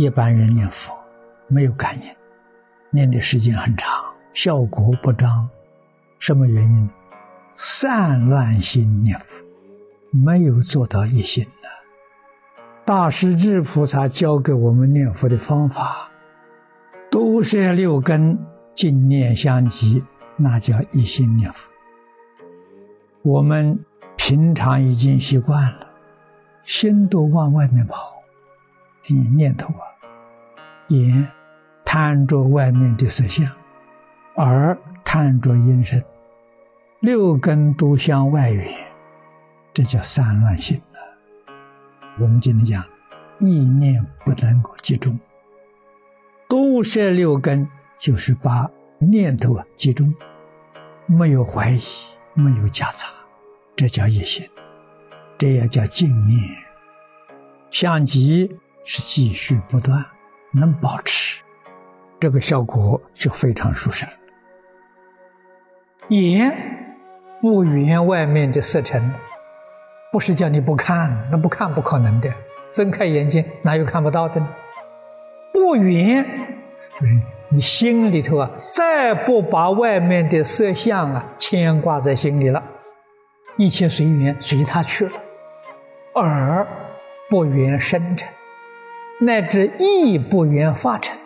一般人念佛没有感应，念的时间很长，效果不彰。什么原因？散乱心念佛，没有做到一心呢。大势至菩萨教给我们念佛的方法，都是六根净念相继，那叫一心念佛。我们平常已经习惯了，心都往外面跑，念念头啊，眼贪着外面的色相，耳贪着音声，六根都向外缘，这叫散乱心啊。我们今天讲，意念不能够集中，都摄六根就是把念头啊集中，没有怀疑，没有夹杂。这叫一心，这也叫静念。相继是继续不断，能保持，这个效果就非常殊胜。眼不缘外面的色尘，不是叫你不看，那不看不可能的。睁开眼睛，哪有看不到的呢？不缘，就是你心里头啊，再不把外面的色相啊牵挂在心里了。一切随缘，随他去了。耳不缘生成，乃至意不缘发成，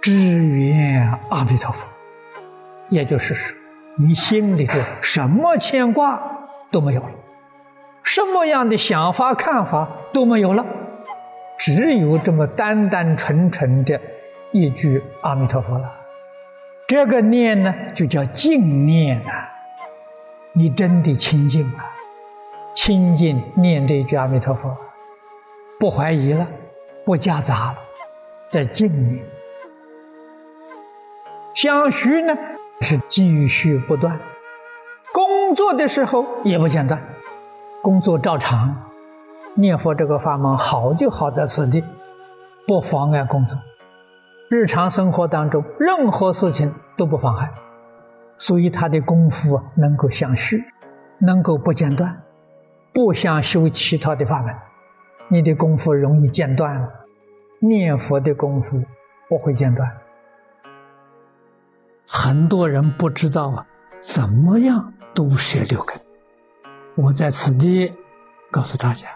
只缘阿弥陀佛。也就是说，你心里头什么牵挂都没有了，什么样的想法看法都没有了，只有这么单单纯纯的一句阿弥陀佛了。这个念呢，就叫净念啊。你真的清净了，清净念这一句阿弥陀佛，不怀疑了，不夹杂了，在静里。相续呢是继续不断，工作的时候也不间断，工作照常，念佛这个法门好就好在此地，不妨碍工作，日常生活当中任何事情都不妨碍。所以他的功夫能够相续，能够不间断，不想修其他的法门，你的功夫容易间断。念佛的功夫不会间断。很多人不知道啊，怎么样都摄六根。我在此地告诉大家，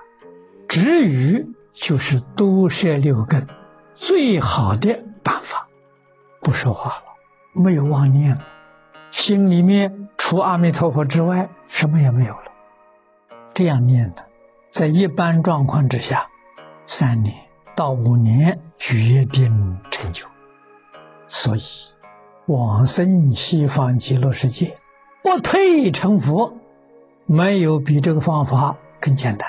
止语就是都摄六根最好的办法。不说话了，没有妄念了。心里面除阿弥陀佛之外，什么也没有了。这样念的，在一般状况之下，三年到五年决定成就。所以，往生西方极乐世界，不退成佛，没有比这个方法更简单，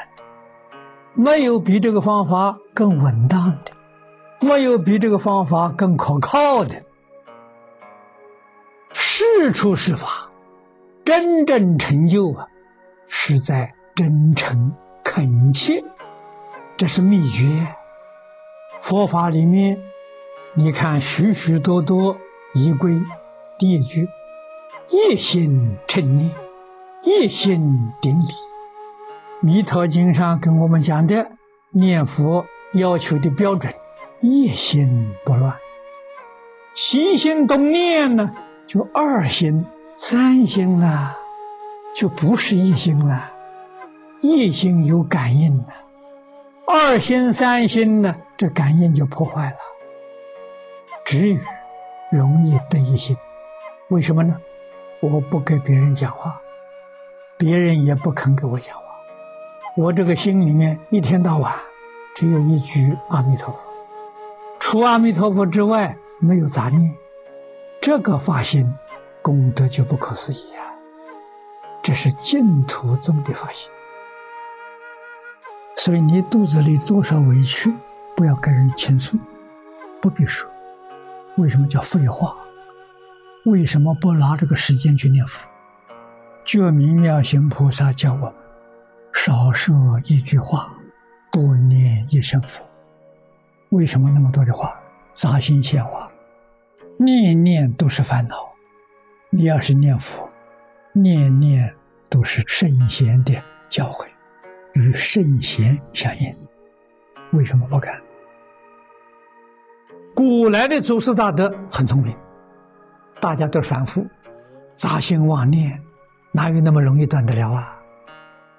没有比这个方法更稳当的，没有比这个方法更可靠的。事出是法，真正成就啊，是在真诚恳切，这是秘诀。佛法里面，你看许许多多仪规，第一句一心称念，一心顶礼。弥陀经上跟我们讲的念佛要求的标准，一心不乱，起心动念呢。就二心、三心了，就不是一心了。一心有感应了，二心、三心呢，这感应就破坏了。止语容易得一心，为什么呢？我不跟别人讲话，别人也不肯跟我讲话，我这个心里面一天到晚只有一句阿弥陀佛，除阿弥陀佛之外没有杂念。这个发心功德就不可思议啊！这是净土宗的发心，所以你肚子里多少委屈，不要跟人倾诉，不必说。为什么叫废话？为什么不拿这个时间去念佛？觉明妙行菩萨教我：少说一句话，多念一声佛。为什么那么多的话？杂心闲话。念念都是烦恼，你要是念佛，念念都是圣贤的教诲，与圣贤相应。为什么不敢？古来的祖师大德很聪明，大家都反复，杂心妄念，哪有那么容易断得了啊？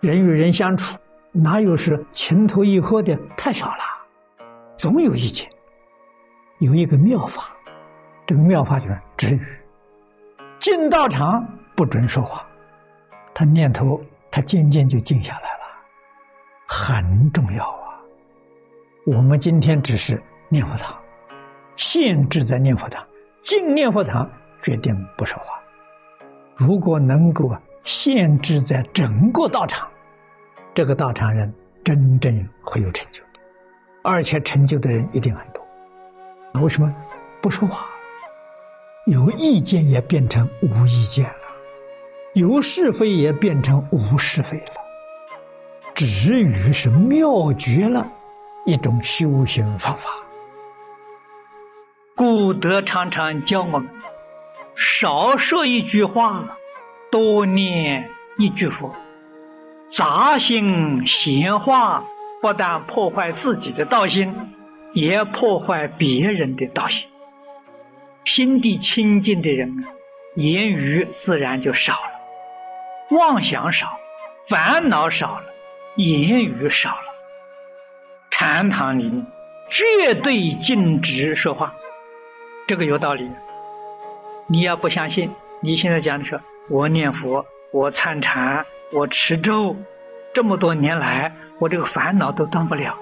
人与人相处，哪有是情投意合的？太少了，总有意见。有一个妙法，这个妙法就是止语。进道场不准说话，他念头他渐渐就静下来，很重要啊。我们今天只是念佛堂。限制在念佛堂，进念佛堂决定不说话。如果能够限制在整个道场，这个道场人真正会有成就，而且成就的人一定很多。为什么不说话？有意见也变成无意见了，有是非也变成无是非了。止语是妙绝了一种修行方法。古德常常教我们：少说一句话，多念一句佛。杂心闲话不但破坏自己的道心，也破坏别人的道心。心地清净的人，言语自然就少了，妄想少，烦恼少了，言语少了。禅堂里面绝对禁止说话。这个有道理，你要不相信，你现在讲的说，我念佛，我参禅，我持咒，这么多年来，我这个烦恼都断不了。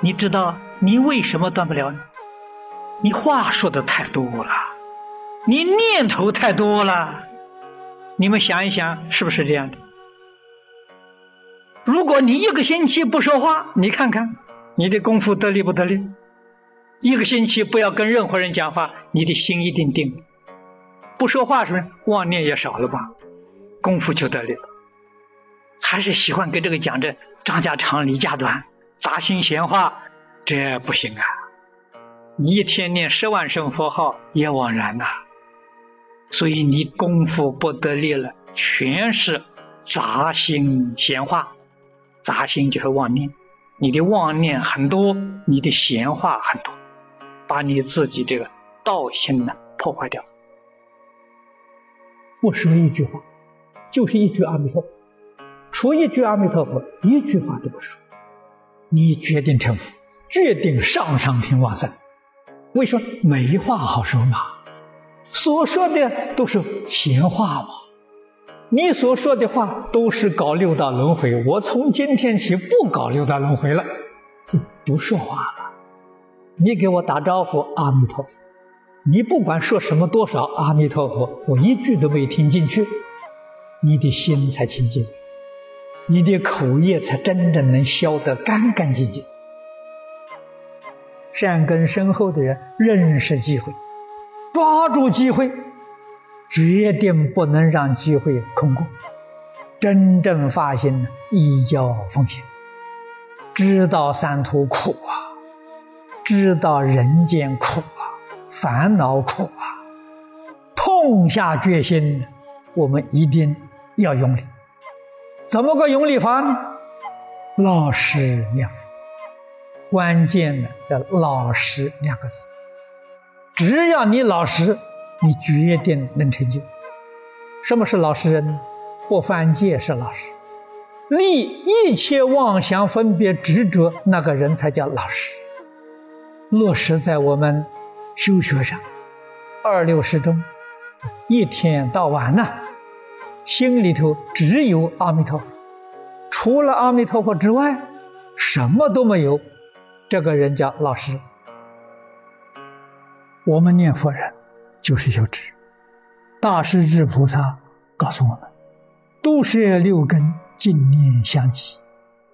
你知道你为什么断不了？你话说的太多了，你念头太多了。你们想一想，是不是这样的？如果你一个星期不说话，你看看你的功夫得力不得力？一个星期不要跟任何人讲话，你的心一定定。不说话是不是妄念也少了吧？功夫就得力了。还是喜欢跟这个讲这张家长李家短，杂心闲话，这不行啊！你一天念十万声佛号也枉然呐。所以你功夫不得力了，全是杂心闲话。杂心就是妄念，你的妄念很多，你的闲话很多。把你自己这个道心呢破坏掉，不说一句话，就是一句阿弥陀佛，除一句阿弥陀佛，一句话都不说，你决定成佛，决定上上品往生。为什么没话好说嘛？所说的都是闲话嘛？你所说的话都是搞六道轮回，我从今天起不搞六道轮回了，不说话了。你给我打招呼，阿弥陀佛。你不管说什么多少，阿弥陀佛，我一句都没听进去。你的心才清净，你的口业才真正能消得干干净净。善根深厚的人，认识机会，抓住机会，决定不能让机会空过。真正发心，依教奉行，知道三途苦啊。知道人间苦啊，烦恼苦啊，痛下决心，我们一定要用力。怎么个用力法呢？老实念佛，关键的叫“老实”两个字。只要你老实，你决定能成就。什么是老实人？不犯戒是老实，立一切妄想分别执着，那个人才叫老实。落实在我们修学上，二六时中，一天到晚呢，心里头只有阿弥陀佛，除了阿弥陀佛之外，什么都没有。这个人叫老实。我们念佛人就是修止。大势至菩萨告诉我们：“都摄六根，净念相继，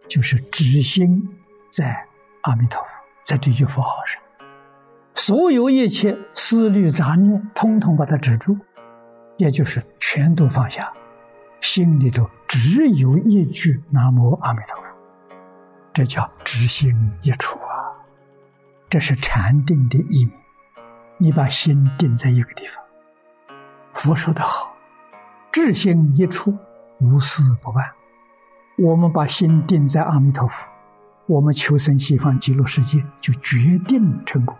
就是止心在阿弥陀佛。”在这句佛号上，所有一切思虑杂念，通通把它止住，也就是全都放下，心里头只有一句南无阿弥陀佛，这叫知心一处啊！这是禅定的意名。你把心定在一个地方，佛说的好，智心一处，无事不办。我们把心定在阿弥陀佛。我们求生西方极乐世界，就决定成功。